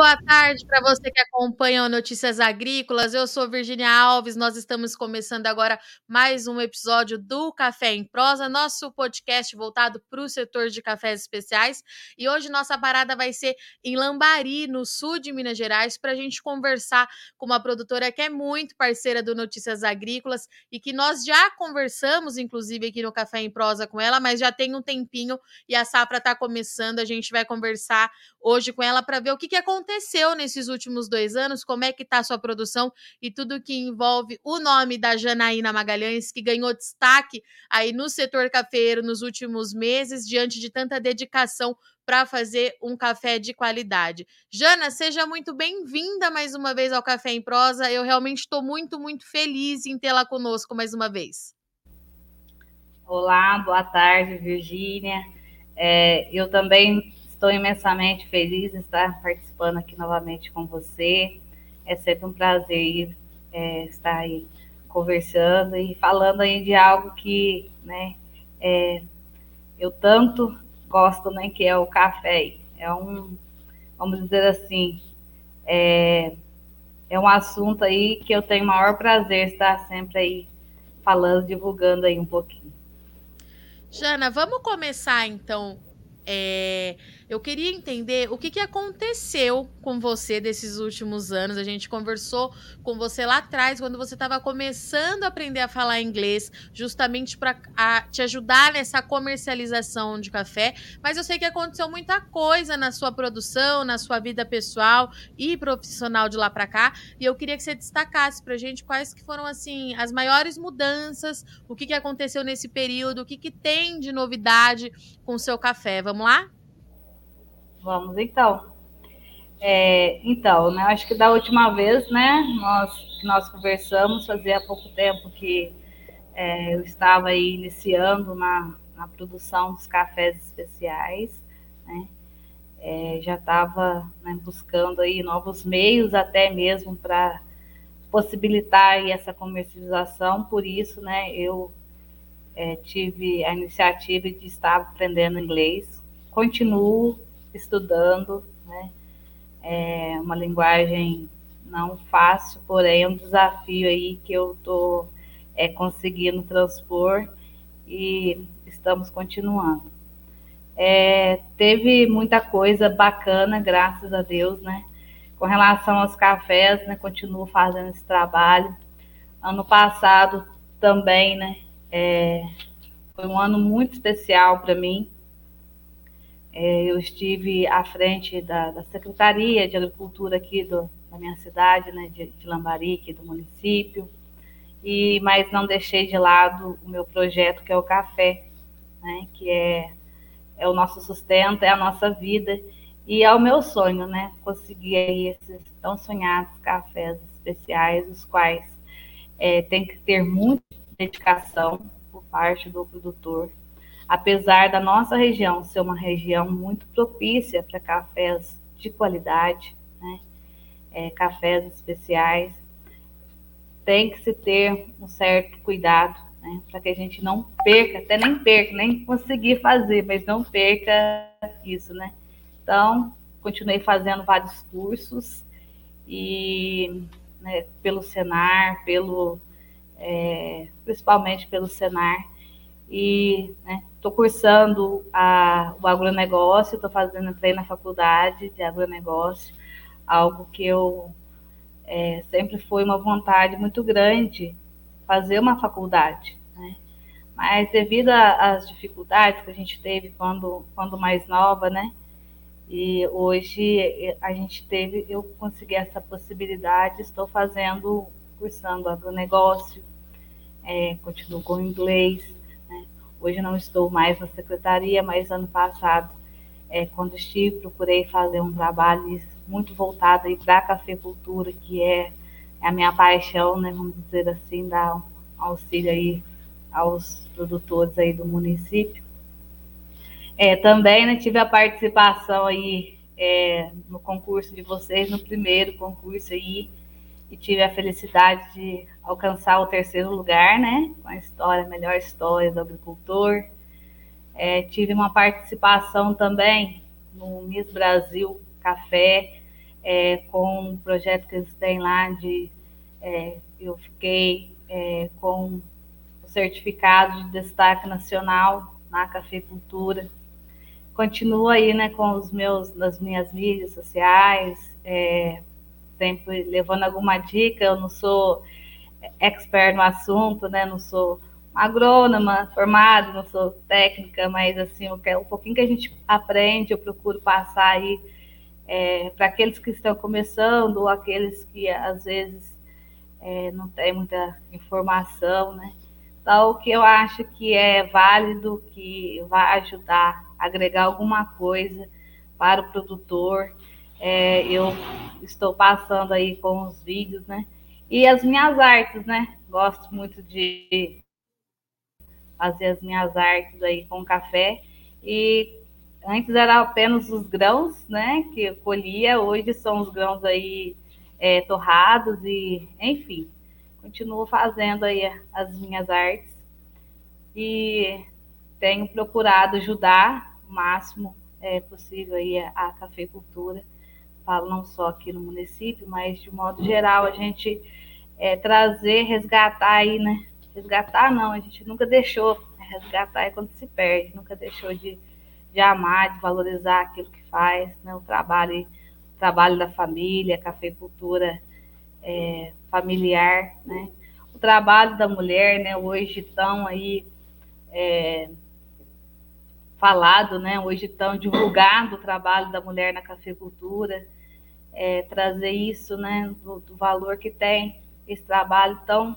boa tarde para você que acompanha o Notícias Agrícolas. Eu sou Virginia Alves. Nós estamos começando agora mais um episódio do Café em Prosa, nosso podcast voltado para o setor de cafés especiais. E hoje nossa parada vai ser em Lambari, no sul de Minas Gerais, para a gente conversar com uma produtora que é muito parceira do Notícias Agrícolas e que nós já conversamos, inclusive, aqui no Café em Prosa com ela, mas já tem um tempinho e a safra está começando. A gente vai conversar hoje com ela para ver o que que aconteceu nesses últimos dois anos, como é que está a sua produção e tudo que envolve o nome da Janaína Magalhães, que ganhou destaque aí no setor cafeiro nos últimos meses, diante de tanta dedicação para fazer um café de qualidade. Jana, seja muito bem-vinda mais uma vez ao Café em Prosa. Eu realmente estou muito, muito feliz em tê-la conosco mais uma vez. Olá, boa tarde, Virgínia. É, eu também Estou imensamente feliz de estar participando aqui novamente com você. É sempre um prazer é, estar aí conversando e falando aí de algo que, né, é, eu tanto gosto, né, que é o café. É um, vamos dizer assim, é, é um assunto aí que eu tenho o maior prazer estar sempre aí falando, divulgando aí um pouquinho. Jana, vamos começar então é, eu queria entender o que, que aconteceu com você desses últimos anos. A gente conversou com você lá atrás, quando você estava começando a aprender a falar inglês, justamente para te ajudar nessa comercialização de café. Mas eu sei que aconteceu muita coisa na sua produção, na sua vida pessoal e profissional de lá para cá. E eu queria que você destacasse para a gente quais que foram assim as maiores mudanças, o que, que aconteceu nesse período, o que, que tem de novidade com o seu café. Vamos lá? Vamos então. É, então, né, acho que da última vez, né, nós, nós conversamos, fazia pouco tempo que é, eu estava aí iniciando na, na produção dos cafés especiais, né, é, já estava né, buscando aí novos meios até mesmo para possibilitar essa comercialização, por isso, né, eu é, tive a iniciativa de estar aprendendo inglês continuo estudando, né? É uma linguagem não fácil, porém é um desafio aí que eu estou é, conseguindo transpor e estamos continuando. É, teve muita coisa bacana, graças a Deus, né? Com relação aos cafés, né? Continuo fazendo esse trabalho. Ano passado também, né? É, foi um ano muito especial para mim, eu estive à frente da, da, Secretaria de Agricultura aqui do, da minha cidade, né, de, de Lambari, aqui do município, e mas não deixei de lado o meu projeto, que é o café, né, que é, é o nosso sustento, é a nossa vida, e é o meu sonho, né, conseguir aí esses tão sonhados cafés especiais, os quais é, tem que ter muita dedicação por parte do produtor, Apesar da nossa região ser uma região muito propícia para cafés de qualidade, né? É, cafés especiais, tem que se ter um certo cuidado, né? Para que a gente não perca, até nem perca, nem conseguir fazer, mas não perca isso, né? Então, continuei fazendo vários cursos e né, pelo Senar, pelo é, principalmente pelo Senar, e estou cursando a, o agronegócio, estou fazendo, entrei na faculdade de agronegócio, algo que eu é, sempre foi uma vontade muito grande fazer uma faculdade, né? Mas devido às dificuldades que a gente teve quando, quando mais nova, né? E hoje a gente teve, eu consegui essa possibilidade, estou fazendo, cursando agronegócio, é, continuo com inglês, Hoje não estou mais na secretaria, mas ano passado, é, quando estive, procurei fazer um trabalho muito voltado para a cafeicultura, que é, é, a minha paixão, né, vamos dizer assim, dar um auxílio aí aos produtores aí do município. É, também né, tive a participação aí é, no concurso de vocês, no primeiro concurso aí, e tive a felicidade de alcançar o terceiro lugar, né? Com a história, a melhor história do agricultor. É, tive uma participação também no Miss Brasil Café, é, com o projeto que eles têm lá de é, eu fiquei é, com o certificado de destaque nacional na cafeicultura. Continuo aí, né, com os meus, nas minhas mídias sociais, é, sempre levando alguma dica. Eu não sou expert no assunto, né, não sou agrônoma formada, não sou técnica, mas assim, o, o pouquinho que a gente aprende, eu procuro passar aí é, para aqueles que estão começando ou aqueles que às vezes é, não tem muita informação, né? Então, o que eu acho que é válido, que vai ajudar agregar alguma coisa para o produtor, é, eu estou passando aí com os vídeos, né? E as minhas artes, né? Gosto muito de fazer as minhas artes aí com café. E antes era apenas os grãos, né? Que eu colhia, hoje são os grãos aí é, torrados e, enfim, continuo fazendo aí as minhas artes e tenho procurado ajudar o máximo é, possível aí a, a cafeicultura. Falo não só aqui no município, mas de modo geral a gente é, trazer, resgatar aí, né? Resgatar não, a gente nunca deixou, né? resgatar é quando se perde, nunca deixou de, de amar, de valorizar aquilo que faz, né? O trabalho trabalho da família, cafeicultura é, familiar, né? O trabalho da mulher, né? Hoje estão aí é, falado, né? Hoje estão divulgando o trabalho da mulher na cafeicultura, é, trazer isso, né? Do, do, valor que tem esse trabalho tão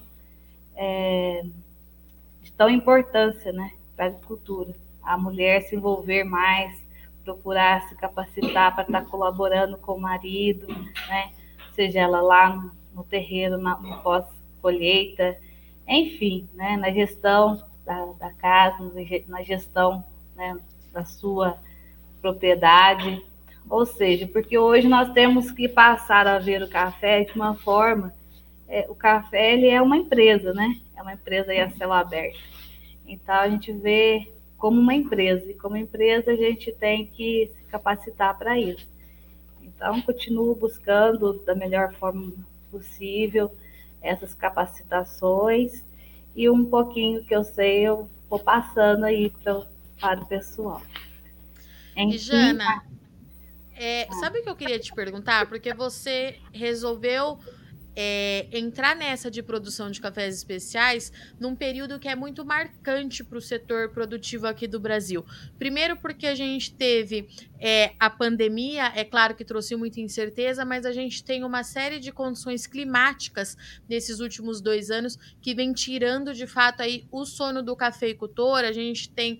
é, de tão importância, né? Para a agricultura, a mulher se envolver mais procurar se capacitar para estar colaborando com o marido, né? Seja ela lá no, no terreiro, na, no pós-colheita, enfim, né? Na gestão da, da casa, na gestão né? da sua propriedade. Ou seja, porque hoje nós temos que passar a ver o café de uma forma. É, o café ele é uma empresa, né? É uma empresa aí a céu aberto. Então a gente vê como uma empresa. E como empresa, a gente tem que se capacitar para isso. Então, continuo buscando da melhor forma possível essas capacitações e um pouquinho que eu sei, eu vou passando aí pra, para o pessoal. Enfim, e Jana, é, sabe o que eu queria te perguntar? Porque você resolveu é, entrar nessa de produção de cafés especiais num período que é muito marcante para o setor produtivo aqui do Brasil. Primeiro, porque a gente teve é, a pandemia, é claro que trouxe muita incerteza, mas a gente tem uma série de condições climáticas nesses últimos dois anos que vem tirando de fato aí o sono do cafeicultor. A gente tem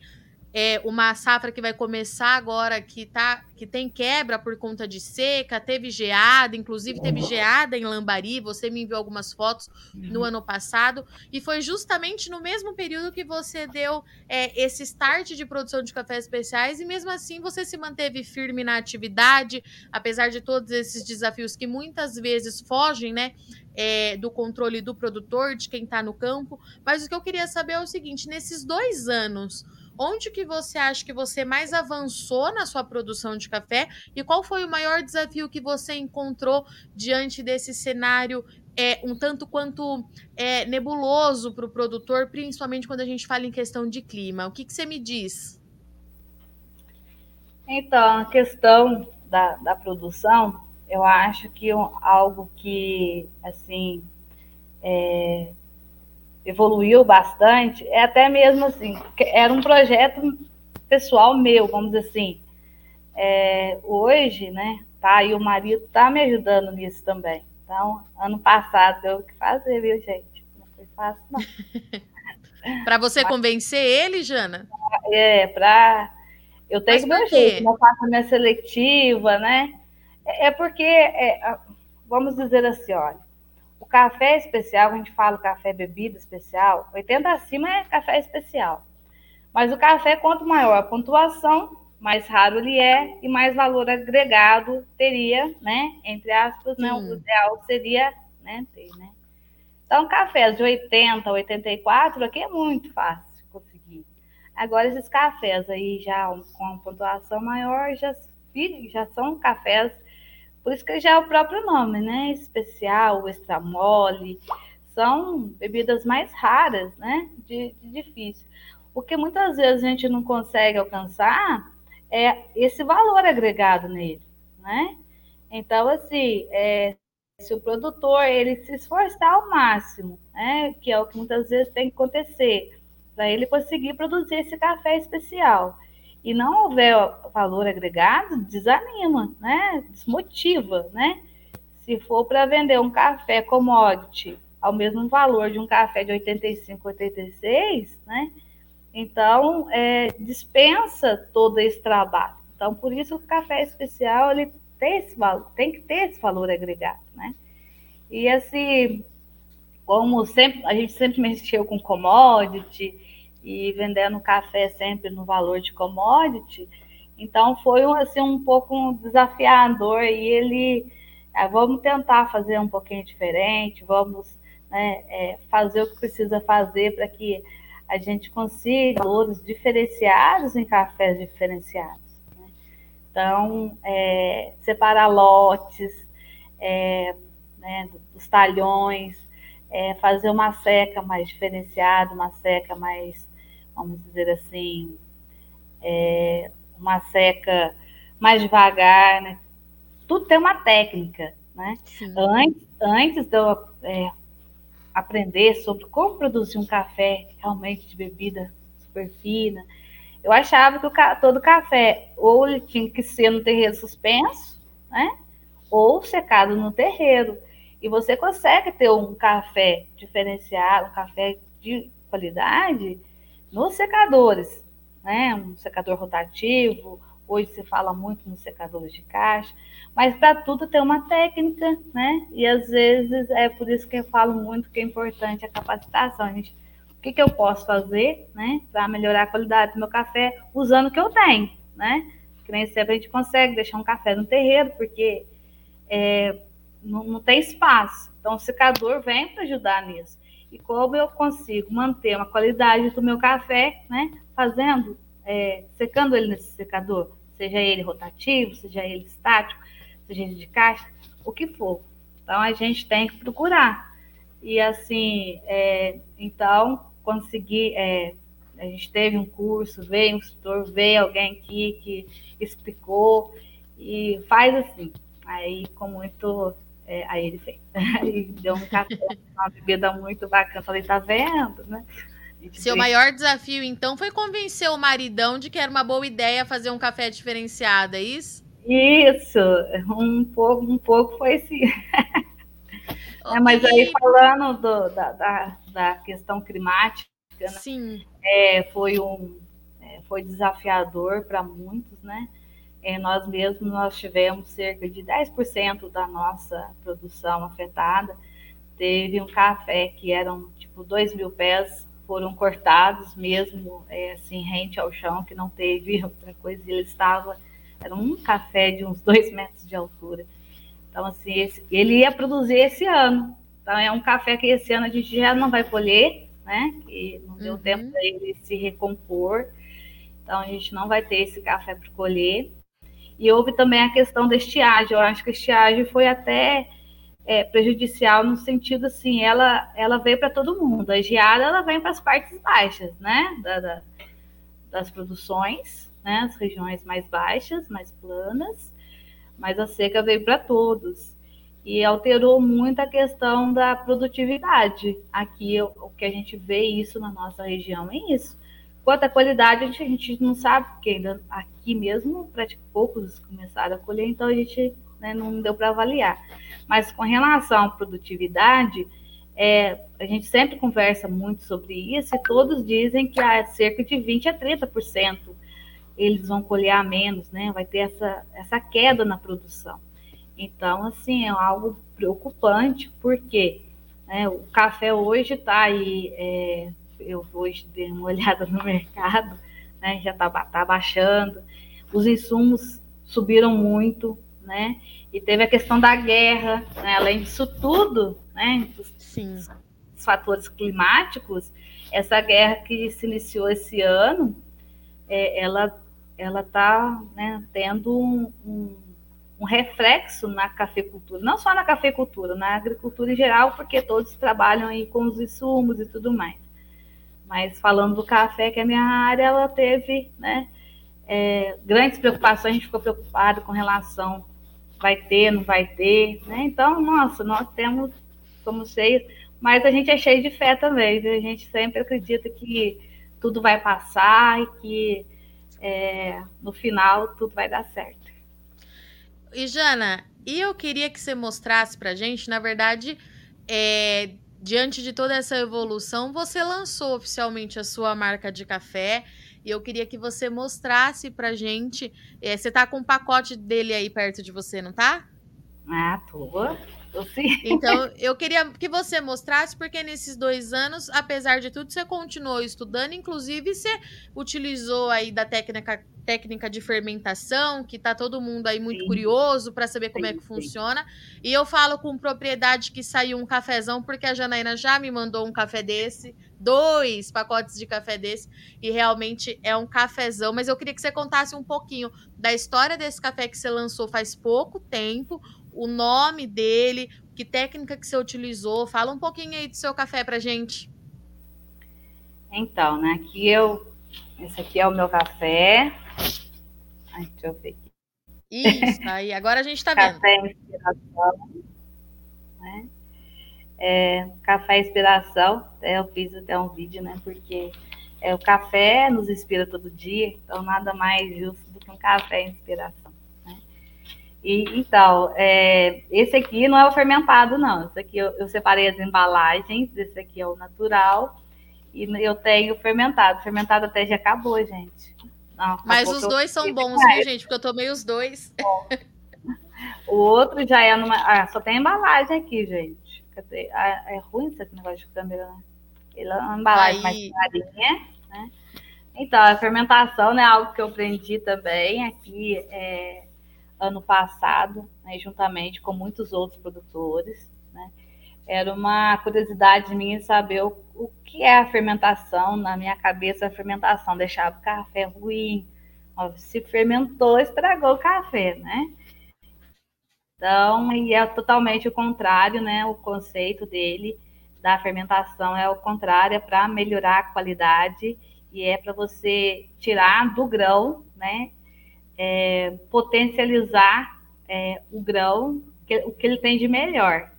é, uma safra que vai começar agora que, tá, que tem quebra por conta de seca, teve geada, inclusive teve geada em Lambari, você me enviou algumas fotos no uhum. ano passado, e foi justamente no mesmo período que você deu é, esse start de produção de cafés especiais, e mesmo assim você se manteve firme na atividade, apesar de todos esses desafios que muitas vezes fogem, né? É, do controle do produtor, de quem está no campo. Mas o que eu queria saber é o seguinte: nesses dois anos, Onde que você acha que você mais avançou na sua produção de café e qual foi o maior desafio que você encontrou diante desse cenário é, um tanto quanto é, nebuloso para o produtor, principalmente quando a gente fala em questão de clima? O que, que você me diz? Então, a questão da, da produção, eu acho que algo que, assim, é, evoluiu bastante, é até mesmo assim, era um projeto pessoal meu, vamos dizer assim. É, hoje, né, tá, e o marido tá me ajudando nisso também. Então, ano passado deu que fazer, viu, gente? Não foi fácil, não. para você Mas, convencer ele, Jana? É, para eu tenho que meu jeito, eu faço a minha seletiva, né? É, é porque, é, vamos dizer assim, olha, o café especial, a gente fala café bebida especial, 80 acima é café especial. Mas o café, quanto maior a pontuação, mais raro ele é e mais valor agregado teria, né? Entre aspas, né? O ideal seria né, ter, né? Então, cafés de 80, 84, aqui é muito fácil conseguir. Agora, esses cafés aí já com pontuação maior já, já são cafés Por isso que já é o próprio nome, né? Especial, extra mole, são bebidas mais raras, né? De, de difícil. O que muitas vezes a gente não consegue alcançar é esse valor agregado nele, né? Então, assim, é, se o produtor ele se esforçar ao máximo, né, que é o que muitas vezes tem que acontecer, para ele conseguir produzir esse café especial, e não houver valor agregado, desanima, né, desmotiva, né? Se for para vender um café commodity ao mesmo valor de um café de 85, 86, né? Então, é, dispensa todo esse trabalho. Então, por isso o café especial ele tem esse valor, tem que ter esse valor agregado, né? E assim, como sempre, a gente sempre mexeu com commodity e vendendo café sempre no valor de commodity, então foi assim um pouco desafiador e ele ah, vamos tentar fazer um pouquinho diferente, vamos né, é, fazer o que precisa fazer para que a gente consiga valores diferenciados em cafés diferenciados. Né? Então, é, separar lotes é, né, dos talhões, é, fazer uma seca mais diferenciada, uma seca mais, vamos dizer assim, é, uma seca mais devagar, né? Tudo tem uma técnica, né? Antes, antes de eu é, aprender sobre como produzir um café realmente de bebida super fina. Eu achava que o, todo café ou ele tinha que ser no terreiro suspenso, né? Ou secado no terreiro. E você consegue ter um café diferenciado, um café de qualidade nos secadores, né? Um secador rotativo, hoje se fala muito nos secadores de caixa. Mas para tudo tem uma técnica, né? E às vezes é por isso que eu falo muito que é importante a capacitação. A gente, o que, que eu posso fazer, né, para melhorar a qualidade do meu café usando o que eu tenho, né? Que nem sempre a gente consegue deixar um café no terreiro, porque é, não, não tem espaço. Então o secador vem para ajudar nisso. E como eu consigo manter uma qualidade do meu café, né? Fazendo, é, secando ele nesse secador, seja ele rotativo, seja ele estático, seja de caixa, o que for. Então a gente tem que procurar. E assim, é, então, conseguir. É, a gente teve um curso, veio um instrutor, veio alguém aqui que explicou e faz assim. Aí, com muito. É, aí ele fez. Aí deu um café, uma bebida muito bacana. Falei, tá vendo, né? Seu maior desafio, então, foi convencer o maridão de que era uma boa ideia fazer um café diferenciado, é isso? Isso, um pouco, um pouco foi sim. Okay. É, mas aí falando do, da, da, da, questão climática, né? Sim. É, foi um é, foi desafiador para muitos, né? É, nós mesmos nós tivemos cerca de 10% da nossa produção afetada. Teve um café que eram tipo 2 mil pés foram cortados mesmo, é, assim, rente ao chão, que não teve outra coisa, ele estava era um café de uns dois metros de altura. Então, assim, esse, ele ia produzir esse ano. Então, é um café que esse ano a gente já não vai colher, né? Que não deu uhum. tempo para ele se recompor. Então, a gente não vai ter esse café para colher. E houve também a questão da estiagem. Eu acho que a estiagem foi até é, prejudicial no sentido assim, ela, ela veio para todo mundo. A geada ela vem para as partes baixas, né? Da, da, das produções né, as regiões mais baixas, mais planas, mas a seca veio para todos e alterou muito a questão da produtividade. Aqui, o que a gente vê isso na nossa região é isso. Quanto à qualidade, a gente, a gente não sabe, porque ainda aqui mesmo, poucos começaram a colher, então a gente né, não deu para avaliar. Mas com relação à produtividade, é, a gente sempre conversa muito sobre isso e todos dizem que há cerca de 20 a 30% eles vão colher a menos, né? Vai ter essa, essa queda na produção. Então, assim, é algo preocupante, porque né, o café hoje está aí, é, eu hoje dei uma olhada no mercado, né, já está tá baixando, os insumos subiram muito, né? E teve a questão da guerra, né, além disso tudo, né? Os, Sim. os fatores climáticos, essa guerra que se iniciou esse ano, é, ela ela está né, tendo um, um, um reflexo na cafeicultura, não só na cafeicultura, na agricultura em geral, porque todos trabalham aí com os insumos e tudo mais. Mas falando do café, que é a minha área, ela teve né, é, grandes preocupações, a gente ficou preocupado com relação vai ter, não vai ter, né? Então, nossa, nós temos, somos cheios, mas a gente é cheio de fé também, a gente sempre acredita que tudo vai passar e que é, no final tudo vai dar certo. E Jana, e eu queria que você mostrasse pra gente, na verdade, é, diante de toda essa evolução, você lançou oficialmente a sua marca de café. E eu queria que você mostrasse pra gente. É, você tá com um pacote dele aí perto de você, não tá? Ah, tô. tô sim. Então, eu queria que você mostrasse, porque nesses dois anos, apesar de tudo, você continuou estudando, inclusive você utilizou aí da técnica técnica de fermentação, que tá todo mundo aí muito sim. curioso para saber como sim, é que funciona. E eu falo com propriedade que saiu um cafezão, porque a Janaína já me mandou um café desse, dois pacotes de café desse, e realmente é um cafezão. Mas eu queria que você contasse um pouquinho da história desse café que você lançou faz pouco tempo, o nome dele, que técnica que você utilizou. Fala um pouquinho aí do seu café pra gente. Então, né, aqui eu esse aqui é o meu café. Ai, deixa eu ver aqui. Isso, aí, agora a gente está vendo. Café Inspiração. Né? É, café Inspiração, até eu fiz até um vídeo, né? Porque é, o café nos inspira todo dia, então nada mais justo do que um café Inspiração. Né? E, então, é, esse aqui não é o fermentado, não. Esse aqui eu, eu separei as embalagens, esse aqui é o natural e eu tenho fermentado. Fermentado até já acabou, gente. Não, Mas os dois são bons, viu, gente? Porque eu tomei os dois. o outro já é numa. Ah, só tem embalagem aqui, gente. Cadê? Ah, é ruim esse negócio de câmera, né? Ele é uma embalagem Aí... mais clarinha, né? Então, a fermentação né, é algo que eu aprendi também aqui é, ano passado, né, juntamente com muitos outros produtores. Né? Era uma curiosidade minha saber o, o que é a fermentação. Na minha cabeça, a fermentação deixava o café ruim. Se fermentou, estragou o café, né? Então, e é totalmente o contrário, né? O conceito dele da fermentação é o contrário, é para melhorar a qualidade e é para você tirar do grão, né? É, potencializar é, o grão, que, o que ele tem de melhor.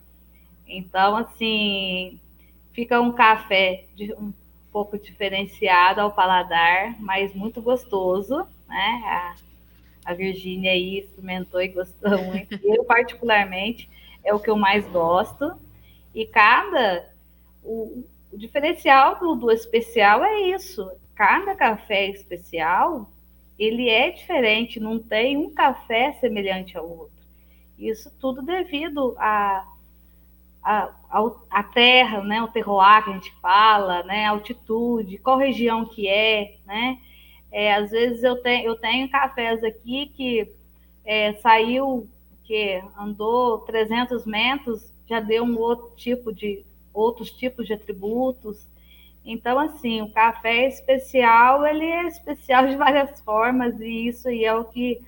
Então, assim, fica um café de, um pouco diferenciado ao paladar, mas muito gostoso, né? A, a Virgínia aí experimentou e gostou muito. Eu, particularmente, é o que eu mais gosto. E cada. O, o diferencial do, do especial é isso. Cada café especial, ele é diferente, não tem um café semelhante ao outro. Isso tudo devido a a, a, terra, né, o terroir que a gente fala, né, a altitude, qual região que é, né? É, às vezes eu tenho, eu tenho cafés aqui que é, saiu, que andou 300 metros, já deu um outro tipo de, outros tipos de atributos. Então, assim, o café especial, ele é especial de várias formas, e isso aí é o que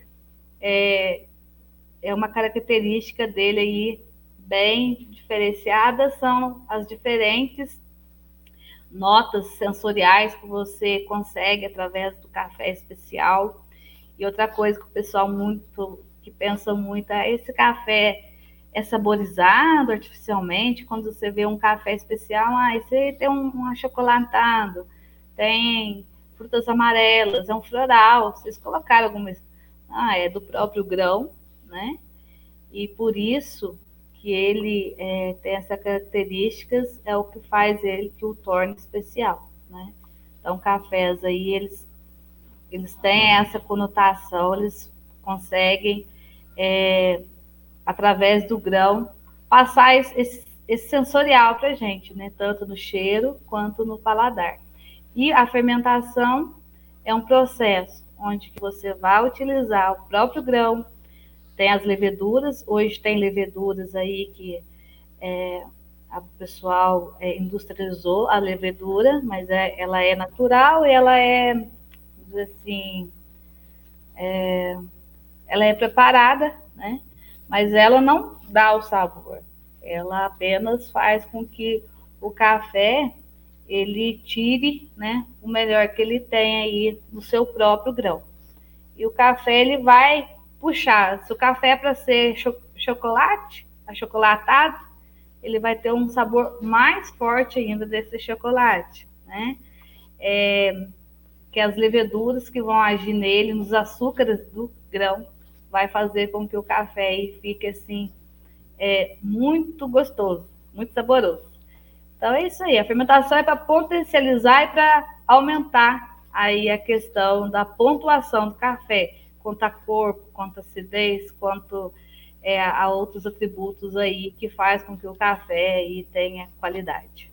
é, é uma característica dele aí bem diferenciadas são as diferentes notas sensoriais que você consegue através do café especial. E outra coisa que o pessoal muito que pensa muito é esse café é saborizado artificialmente. Quando você vê um café especial, ah, esse tem um, um achocolatado, tem frutas amarelas, é um floral. Vocês colocaram algumas. Ah, é do próprio grão, né? E por isso que ele é, tem essas características é o que faz ele que o torne especial, né? Então, cafés aí, eles, eles têm essa conotação, eles conseguem, é, através do grão, passar esse, esse sensorial para a gente, né? Tanto no cheiro quanto no paladar. E a fermentação é um processo onde você vai utilizar o próprio grão, tem as leveduras, hoje tem leveduras aí que é, o pessoal é, industrializou a levedura, mas é, ela é natural e ela é, assim, é, ela é preparada, né? mas ela não dá o sabor. Ela apenas faz com que o café ele tire, né, o melhor que ele tem aí no seu próprio grão. E o café ele vai puxar. Se o café é para ser cho chocolate, achocolatado, ele vai ter um sabor mais forte ainda desse chocolate, né? É, que as leveduras que vão agir nele, nos açúcares do grão, vai fazer com que o café fique assim é, muito gostoso, muito saboroso. Então é isso aí. A fermentação é para potencializar e para aumentar aí a questão da pontuação do café, quanto a corpo, quanto a acidez, quanto é, a outros atributos aí que faz com que o café aí tenha qualidade.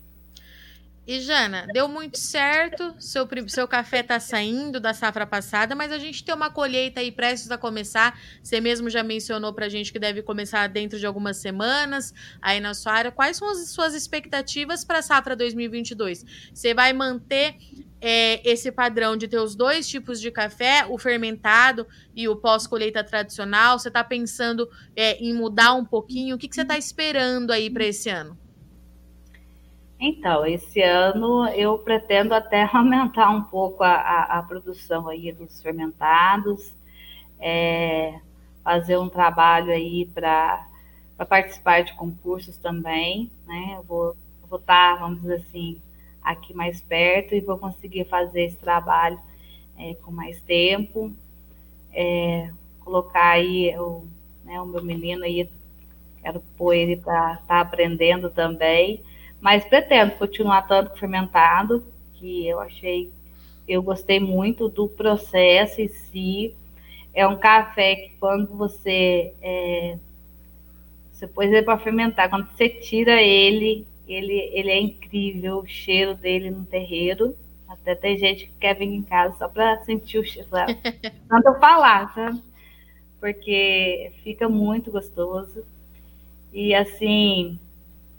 E Jana, deu muito certo, seu, seu café está saindo da safra passada, mas a gente tem uma colheita aí prestes a começar. Você mesmo já mencionou para a gente que deve começar dentro de algumas semanas aí na sua área. Quais são as suas expectativas para a safra 2022? Você vai manter é, esse padrão de ter os dois tipos de café, o fermentado e o pós-colheita tradicional? Você está pensando é, em mudar um pouquinho? O que, que você está esperando aí para esse ano? Então, esse ano eu pretendo até aumentar um pouco a, a, a produção aí dos fermentados, é, fazer um trabalho aí para participar de concursos também, né? Eu vou estar, tá, vamos dizer assim, aqui mais perto e vou conseguir fazer esse trabalho é, com mais tempo, é, colocar aí o, né, o meu menino aí, quero pôr ele para estar tá aprendendo também, mas pretendo continuar tanto fermentado, que eu achei, eu gostei muito do processo em si. É um café que quando você é, você pôs ele para fermentar, quando você tira ele, ele, ele é incrível, o cheiro dele no terreiro. Até tem gente que quer vir em casa só para sentir o cheiro, tanto eu falar, sabe? Porque fica muito gostoso. E assim,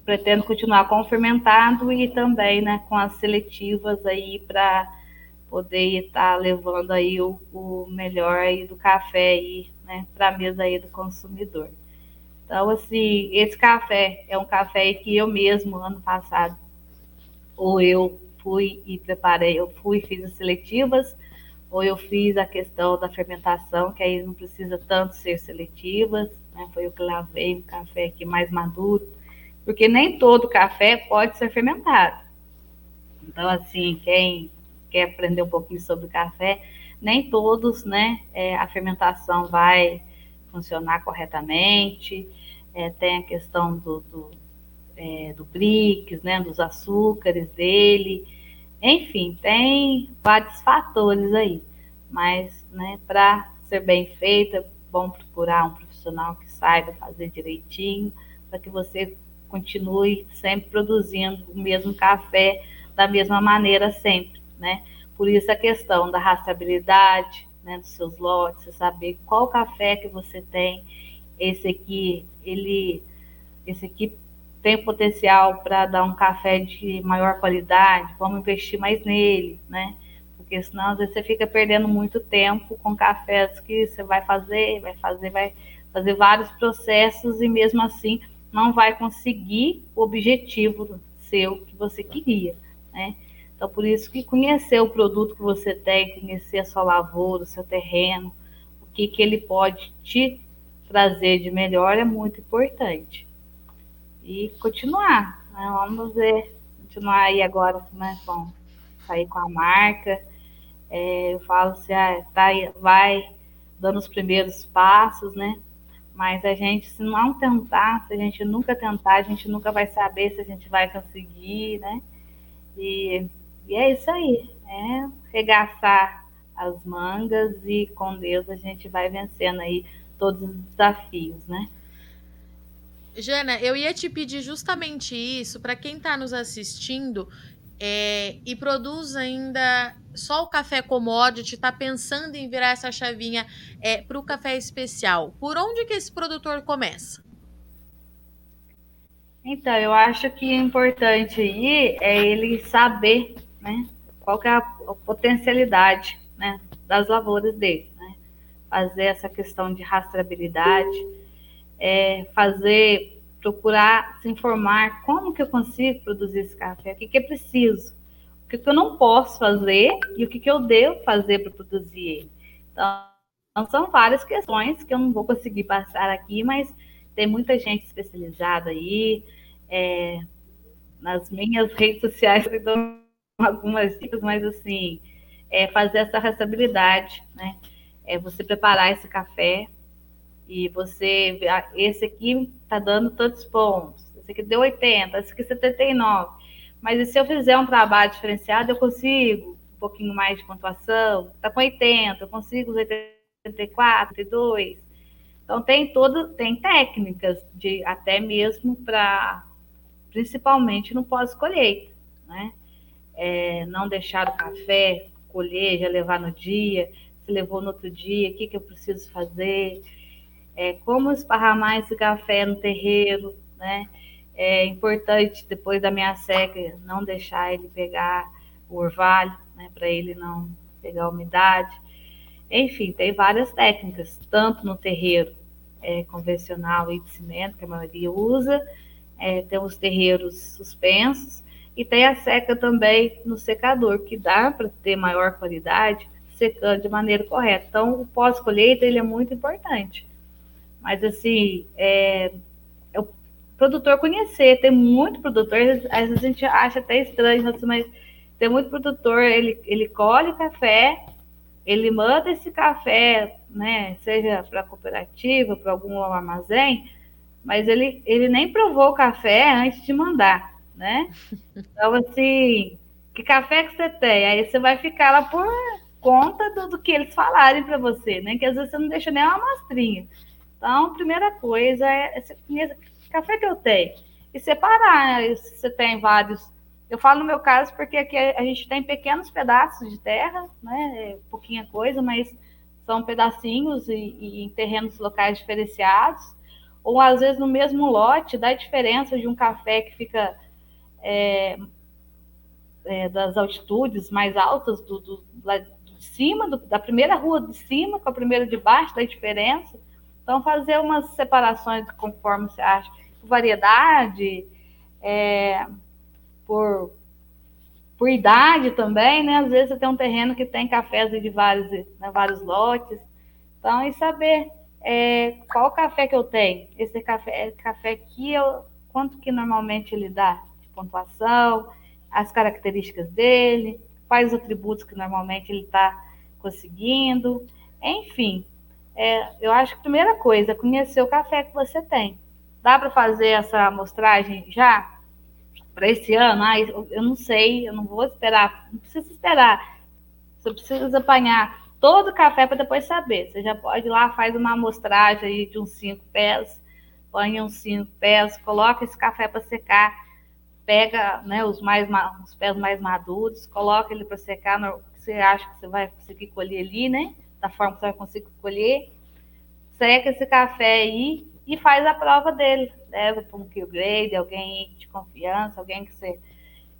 pretendo continuar com o fermentado e também né, com as seletivas aí para poder estar tá levando aí o, o, melhor aí do café aí, né, para a mesa aí do consumidor. Então, assim, esse café é um café que eu mesmo, ano passado, ou eu fui e preparei, eu fui e fiz as seletivas, ou eu fiz a questão da fermentação, que aí não precisa tanto ser seletivas, né? Foi eu que lavei um café aqui mais maduro, porque nem todo café pode ser fermentado. Então, assim, quem quer aprender um pouquinho sobre café, nem todos, né, é, a fermentação vai funcionar corretamente. É, tem a questão do, do, é, do BRICS, né, dos açúcares dele. Enfim, tem vários fatores aí. Mas, né, para ser bem feita, bom procurar um profissional que saiba fazer direitinho, para que você continue sempre produzindo o mesmo café da mesma maneira sempre, né? Por isso a questão da rastreabilidade, né, dos seus lotes, saber qual café que você tem, esse aqui, ele, esse aqui tem potencial para dar um café de maior qualidade, vamos investir mais nele, né? Porque senão às vezes você fica perdendo muito tempo com cafés que você vai fazer, vai fazer, vai fazer vários processos e mesmo assim não vai conseguir o objetivo seu que você queria, né? Então, por isso que conhecer o produto que você tem, conhecer a sua lavoura, o seu terreno, o que, que ele pode te trazer de melhor é muito importante. E continuar, né? vamos ver, continuar aí agora, né, com, sair com a marca. É, eu falo assim, ah, tá, vai dando os primeiros passos, né? Mas a gente, se não tentar, se a gente nunca tentar, a gente nunca vai saber se a gente vai conseguir, né? E, e é isso aí, é regaçar as mangas e com Deus a gente vai vencendo aí todos os desafios, né? Jana, eu ia te pedir justamente isso para quem está nos assistindo é, e produz ainda só o café commodity, está pensando em virar essa chavinha é, para o café especial. Por onde que esse produtor começa? Então, eu acho que o importante aí é ele saber né, qual é a, a potencialidade né, das lavouras dele. Né? Fazer essa questão de rastreabilidade, é, fazer, procurar se informar como que eu consigo produzir esse café, o que, que é preciso, o que, que eu não posso fazer e o que, que eu devo fazer para produzir ele. Então, são várias questões que eu não vou conseguir passar aqui, mas tem muita gente especializada aí. É, nas minhas redes sociais eu dou algumas dicas, mas assim, é fazer essa restabilidade, né? É você preparar esse café e você, esse aqui tá dando tantos pontos, esse aqui deu 80, esse aqui 79. Mas se eu fizer um trabalho diferenciado, eu consigo um pouquinho mais de pontuação, tá com 80, eu consigo os 84, 82. Então tem todo, tem técnicas de até mesmo para principalmente no pós-colheita, né? É, não deixar o café colher, já levar no dia, se levou no outro dia, o que, que eu preciso fazer, é, como esparramar esse café no terreiro, né? É importante, depois da minha seca, não deixar ele pegar o orvalho, né? Para ele não pegar umidade. Enfim, tem várias técnicas, tanto no terreiro é, convencional e de cimento, que a maioria usa, é, tem os terreiros suspensos, e tem a seca também no secador, que dá para ter maior qualidade secando de maneira correta. Então, o pós-colheita ele é muito importante. Mas, assim, é, o produtor conhecer. Tem muito produtor, às vezes a gente acha até estranho, mas tem muito produtor, ele, ele colhe café, ele manda esse café, né, seja para cooperativa, para algum armazém, mas ele, ele nem provou o café antes de mandar, né? Então, assim, que café que você tem? Aí você vai ficar lá por conta do, do que eles falarem para você, né? Que às vezes você não deixa nem uma amostrinha. Então, primeira coisa é, é café que eu tenho. E separar, né? Se você tem vários. Eu falo no meu caso porque aqui a gente tem pequenos pedaços de terra, né? É pouquinha coisa, mas são pedacinhos e, em terrenos locais diferenciados ou às vezes no mesmo lote, dá diferença de um café que fica é, é, das altitudes mais altas do, do, cima, do, da primeira rua de cima com a primeira de baixo, dá diferença. Então, fazer umas separações conforme você acha, por variedade, é, por, por idade também, né? Às vezes você tem um terreno que tem cafés de vários, né, vários lotes. Então, e saber é, qual café que eu tenho? Esse café, café aqui, eu, quanto que normalmente ele dá de pontuação, as características dele, quais os atributos que normalmente ele está conseguindo, enfim. É, eu acho que a primeira coisa é conhecer o café que você tem. Dá para fazer essa amostragem já? Para esse ano? Ah, eu não sei, eu não vou esperar, não precisa esperar. Você precisa apanhar todo o café para depois saber. Você já pode ir lá, faz uma amostragem aí de uns 5 pés, põe uns 5 pés, coloca esse café para secar, pega né, os, mais, os pés mais maduros, coloca ele para secar, no, você acha que você vai conseguir colher ali, né? Da forma que você vai conseguir colher. Seca esse café aí e faz a prova dele. Leva para um kill grade, alguém de confiança, alguém que você.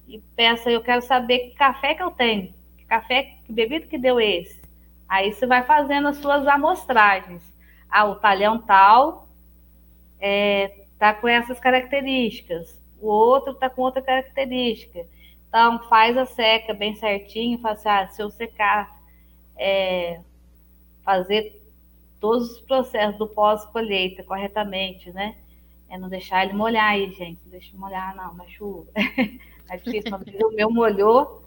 E peça, eu quero saber que café que eu tenho. Que café, que bebida que deu esse? Aí você vai fazendo as suas amostragens. Ah, o talhão tal é, tá com essas características, o outro tá com outra característica. Então, faz a seca bem certinho, faz assim, ah, se eu secar, é, fazer todos os processos do pós-colheita corretamente, né? É não deixar ele molhar aí, gente. Não deixa molhar, não, na chuva. é difícil, o meu molhou,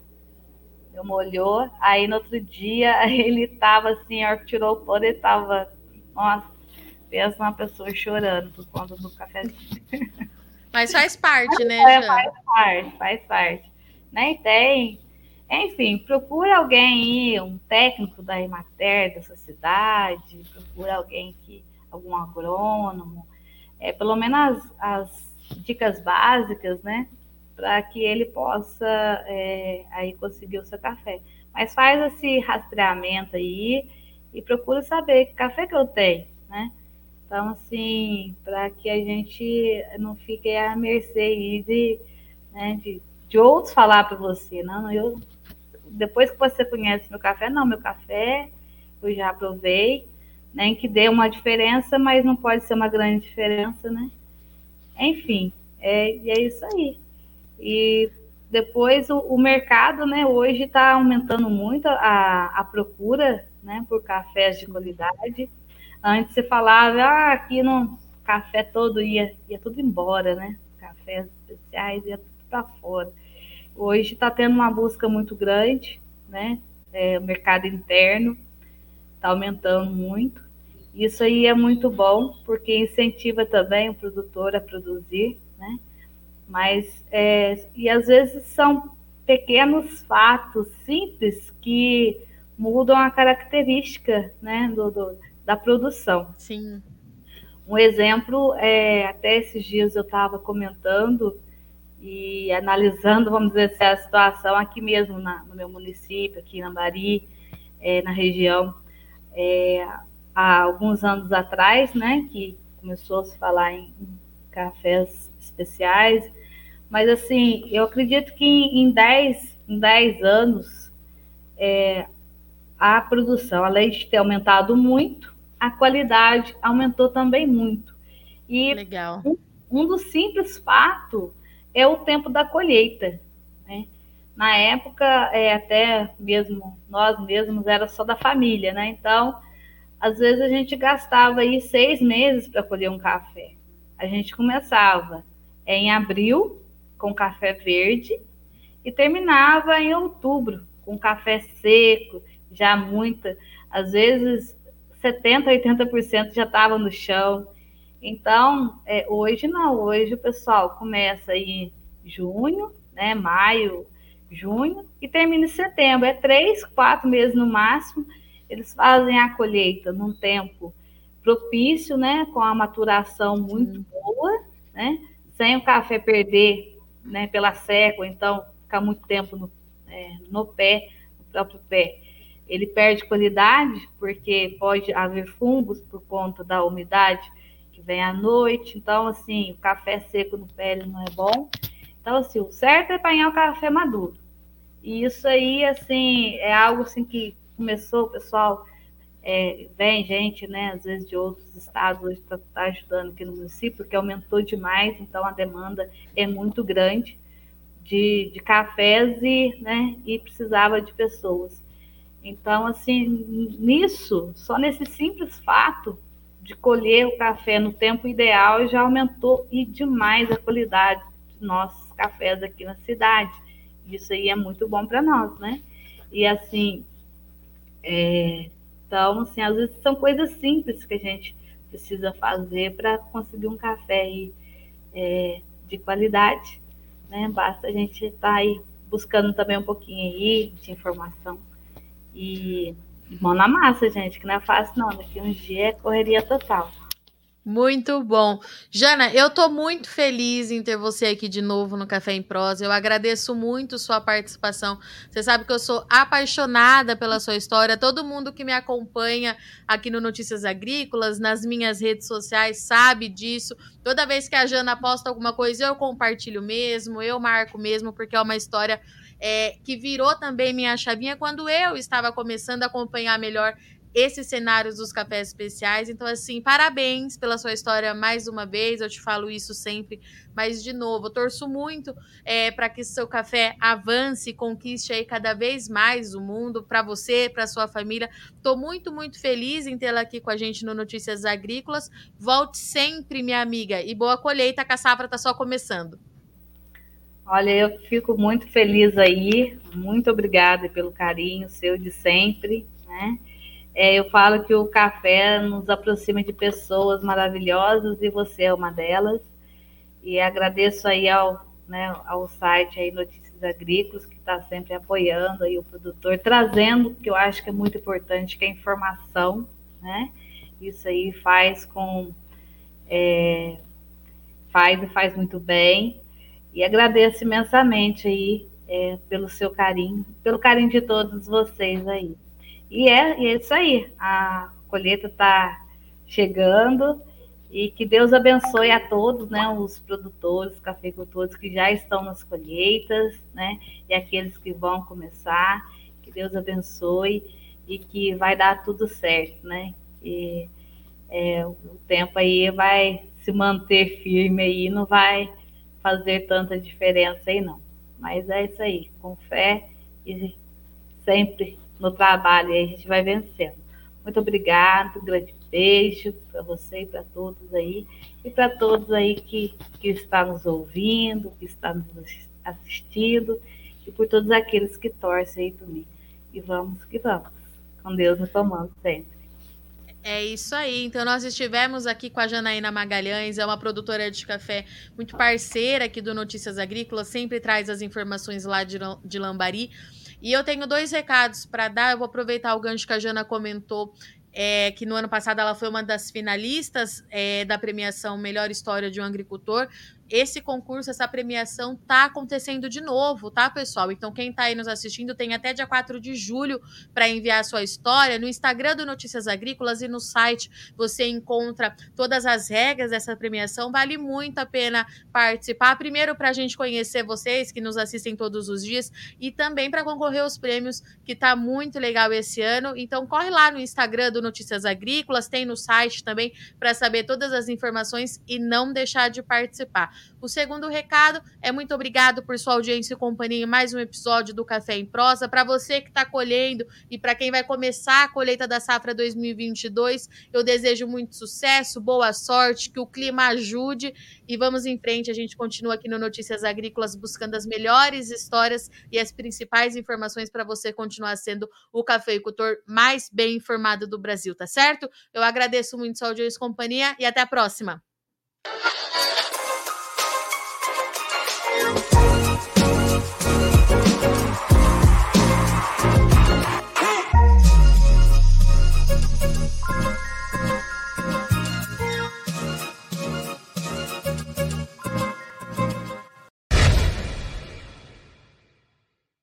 eu molhou, aí no outro dia ele tava assim, a hora que tirou o pano, ele tava, nossa, pensa uma pessoa chorando por conta do cafezinho. Mas faz parte, né? É, faz parte, faz parte. Nem né, tem. Enfim, procura alguém aí, um técnico da Emater, da sua cidade, procura alguém que, algum agrônomo, é, pelo menos as, as dicas básicas, né? para que ele possa é, aí conseguir o seu café. Mas faz esse rastreamento aí e procura saber que café que eu tenho, né? Então, assim, para que a gente não fique à mercê de, né, de, de outros falar para você, não, eu, depois que você conhece meu café, não, meu café eu já provei, né, que dê uma diferença, mas não pode ser uma grande diferença, né? Enfim, é, é isso aí. E depois o, o mercado, né, hoje está aumentando muito a, a procura, né, por cafés de qualidade. Antes você falava, ah, aqui no café todo ia, ia tudo embora, né? Cafés especiais ia tudo para fora. Hoje está tendo uma busca muito grande, né? É, o mercado interno está aumentando muito. Isso aí é muito bom, porque incentiva também o produtor a produzir, né? Mas, é, e às vezes são pequenos fatos simples que mudam a característica, né, do, do da produção. Sim. Um exemplo, é, até esses dias eu estava comentando e analisando, vamos dizer assim, a situação aqui mesmo na, no meu município, aqui em Lambari, é, na região. É, há alguns anos atrás, né, que começou a se falar em cafés especiais, mas assim, eu acredito que em 10, em 10 anos é, a produção, além de ter aumentado muito, a qualidade aumentou também muito. E Legal. Um, um dos simples fatos é o tempo da colheita. Né? Na época, é, até mesmo nós mesmos era só da família, né? Então, às vezes a gente gastava aí seis meses para colher um café. A gente começava em abril com café verde e terminava em outubro com café seco, já muita, às vezes 70, 80% já estava no chão. Então, é, hoje não, hoje o pessoal começa em junho, né, maio, junho e termina em setembro. É três, quatro meses no máximo. Eles fazem a colheita num tempo propício, né, com a maturação muito boa, né, sem o café perder, né, pela seca, ou então ficar muito tempo no, é, no pé, no próprio pé. Ele perde qualidade porque pode haver fungos por conta da umidade vem à noite. Então, assim, o café seco no pé não é bom. Então, assim, o certo é apanhar o café maduro. E isso aí, assim, é algo assim que começou, o pessoal é, vem gente, né, às vezes de outros estados hoje estar tá ajudando aqui no município, porque aumentou demais, então a demanda é muito grande de, de cafés e, né, e precisava de pessoas. Então, assim, nisso, só nesse simples fato de colher o café no tempo ideal já aumentou e demais a qualidade dos nossos cafés aqui na cidade. Isso aí é muito bom para nós, né? E assim, é, então, assim, às vezes são coisas simples que a gente precisa fazer para conseguir um café aí, é, de qualidade, né? Basta a gente estar tá aí buscando também um pouquinho aí de informação e mão na massa, gente, que não é fácil não, daqui uns dias é correria total. Muito bom. Jana, eu tô muito feliz em ter você aqui de novo no Café em Prosa. Eu agradeço muito sua participação. Você sabe que eu sou apaixonada pela sua história. Todo mundo que me acompanha aqui no Notícias Agrícolas, nas minhas redes sociais, sabe disso. Toda vez que a Jana posta alguma coisa, eu compartilho mesmo, eu marco mesmo, porque é uma história é, que virou também minha chavinha quando eu estava começando a acompanhar melhor esses cenários dos cafés especiais. Então, assim, parabéns pela sua história mais uma vez. Eu te falo isso sempre, mas de novo, eu torço muito é, para que seu café avance, conquiste aí cada vez mais o mundo para você, para sua família. Estou muito, muito feliz em tê-la aqui com a gente no Notícias Agrícolas. Volte sempre, minha amiga, e boa colheita, que a safra está só começando. Olha, eu fico muito feliz aí. Muito obrigada pelo carinho seu de sempre, né? É, eu falo que o café nos aproxima de pessoas maravilhosas e você é uma delas. E agradeço aí ao, né, ao site aí Notícias Agrícolas, que está sempre apoiando aí o produtor, trazendo, que eu acho que é muito importante, que é a informação, né? Isso aí faz com... É, faz e faz muito bem. E agradeço imensamente aí é, pelo seu carinho, pelo carinho de todos vocês aí. E é, e é isso aí. A colheita está chegando e que Deus abençoe a todos, né, os produtores, cafeicultores que já estão nas colheitas, né, e aqueles que vão começar. Que Deus abençoe e que vai dar tudo certo, né? E é, o tempo aí vai se manter firme aí, não vai fazer tanta diferença aí não. Mas é isso aí, com fé e sempre no trabalho aí a gente vai vencendo. Muito obrigado, um grande beijo para você e para todos aí, e para todos aí que, que está nos ouvindo, que está nos assistindo, e por todos aqueles que torcem aí por mim. E vamos que vamos, com Deus nos tomando sempre. É isso aí. Então, nós estivemos aqui com a Janaína Magalhães, é uma produtora de café muito parceira aqui do Notícias Agrícolas, sempre traz as informações lá de, de Lambari. E eu tenho dois recados para dar. Eu vou aproveitar o gancho que a Jana comentou é, que no ano passado ela foi uma das finalistas é, da premiação Melhor História de um Agricultor esse concurso, essa premiação tá acontecendo de novo, tá, pessoal? Então, quem tá aí nos assistindo tem até dia 4 de julho para enviar a sua história. No Instagram do Notícias Agrícolas e no site você encontra todas as regras dessa premiação. Vale muito a pena participar. Primeiro, para a gente conhecer vocês que nos assistem todos os dias e também para concorrer aos prêmios, que tá muito legal esse ano. Então, corre lá no Instagram do Notícias Agrícolas, tem no site também para saber todas as informações e não deixar de participar. O segundo recado é muito obrigado por sua audiência e companhia em mais um episódio do Café em Prosa. Para você que está colhendo e para quem vai começar a colheita da safra 2022, eu desejo muito sucesso, boa sorte, que o clima ajude e vamos em frente. A gente continua aqui no Notícias Agrícolas buscando as melhores histórias e as principais informações para você continuar sendo o cafeicultor mais bem informado do Brasil, tá certo? Eu agradeço muito sua audiência e companhia e até a próxima.